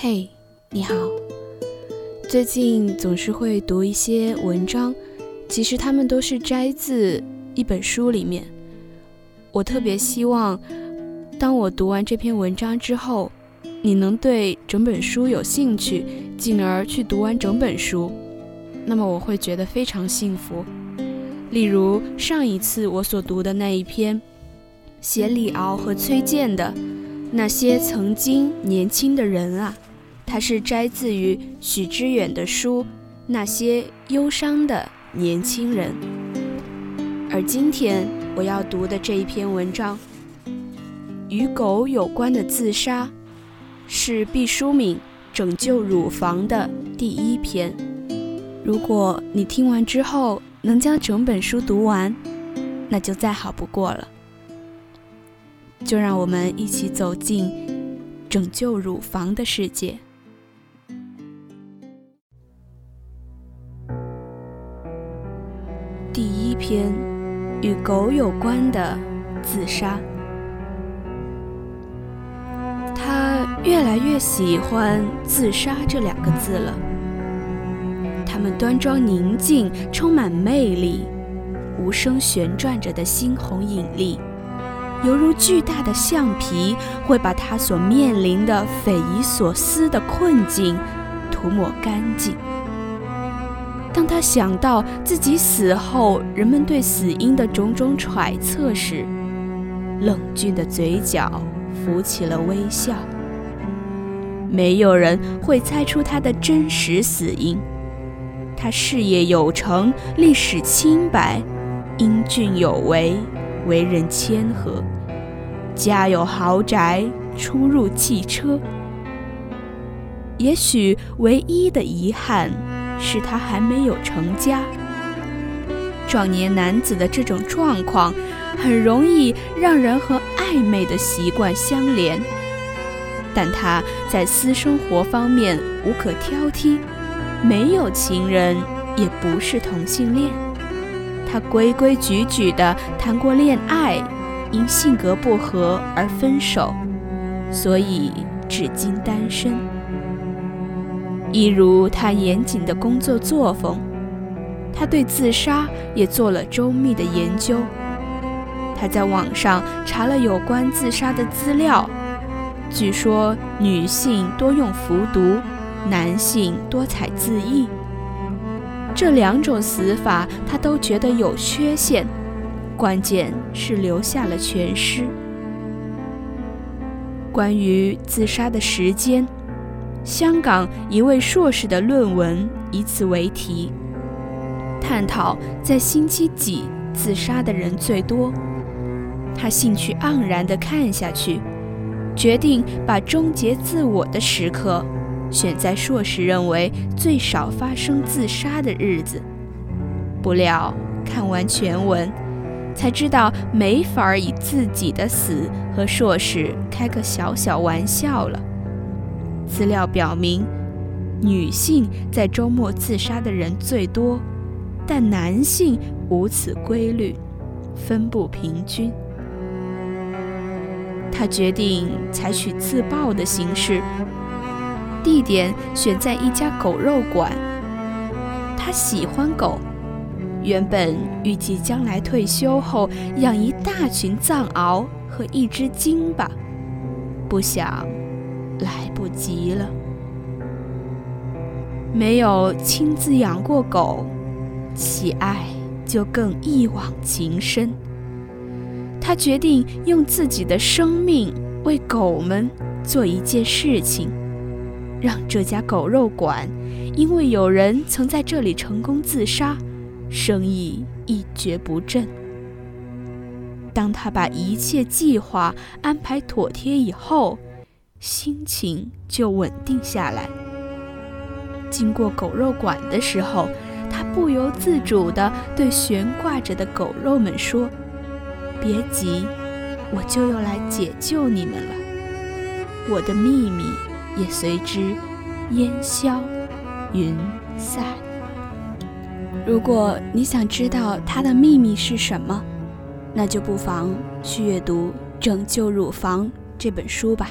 嘿，你好。最近总是会读一些文章，其实他们都是摘自一本书里面。我特别希望，当我读完这篇文章之后，你能对整本书有兴趣，进而去读完整本书，那么我会觉得非常幸福。例如上一次我所读的那一篇，写李敖和崔健的那些曾经年轻的人啊。它是摘自于许知远的书《那些忧伤的年轻人》，而今天我要读的这一篇文章，与狗有关的自杀，是毕淑敏拯救乳房的第一篇。如果你听完之后能将整本书读完，那就再好不过了。就让我们一起走进拯救乳房的世界。第一篇与狗有关的自杀。他越来越喜欢“自杀”这两个字了。他们端庄宁静，充满魅力，无声旋转着的猩红引力，犹如巨大的橡皮，会把他所面临的匪夷所思的困境涂抹干净。当他想到自己死后人们对死因的种种揣测时，冷峻的嘴角浮起了微笑。没有人会猜出他的真实死因。他事业有成，历史清白，英俊有为，为人谦和，家有豪宅，出入汽车。也许唯一的遗憾。是他还没有成家。壮年男子的这种状况，很容易让人和暧昧的习惯相连。但他在私生活方面无可挑剔，没有情人，也不是同性恋。他规规矩矩地谈过恋爱，因性格不合而分手，所以至今单身。一如他严谨的工作作风，他对自杀也做了周密的研究。他在网上查了有关自杀的资料，据说女性多用服毒，男性多采自缢。这两种死法他都觉得有缺陷，关键是留下了全尸。关于自杀的时间。香港一位硕士的论文以此为题，探讨在星期几自杀的人最多。他兴趣盎然地看下去，决定把终结自我的时刻选在硕士认为最少发生自杀的日子。不料看完全文，才知道没法以自己的死和硕士开个小小玩笑了。资料表明，女性在周末自杀的人最多，但男性无此规律，分布平均。他决定采取自爆的形式，地点选在一家狗肉馆。他喜欢狗，原本预计将来退休后养一大群藏獒和一只金巴，不想。来不及了。没有亲自养过狗，其爱就更一往情深。他决定用自己的生命为狗们做一件事情，让这家狗肉馆因为有人曾在这里成功自杀，生意一蹶不振。当他把一切计划安排妥帖以后。心情就稳定下来。经过狗肉馆的时候，他不由自主地对悬挂着的狗肉们说：“别急，我就要来解救你们了。我的秘密也随之烟消云散。如果你想知道他的秘密是什么，那就不妨去阅读《拯救乳房》这本书吧。”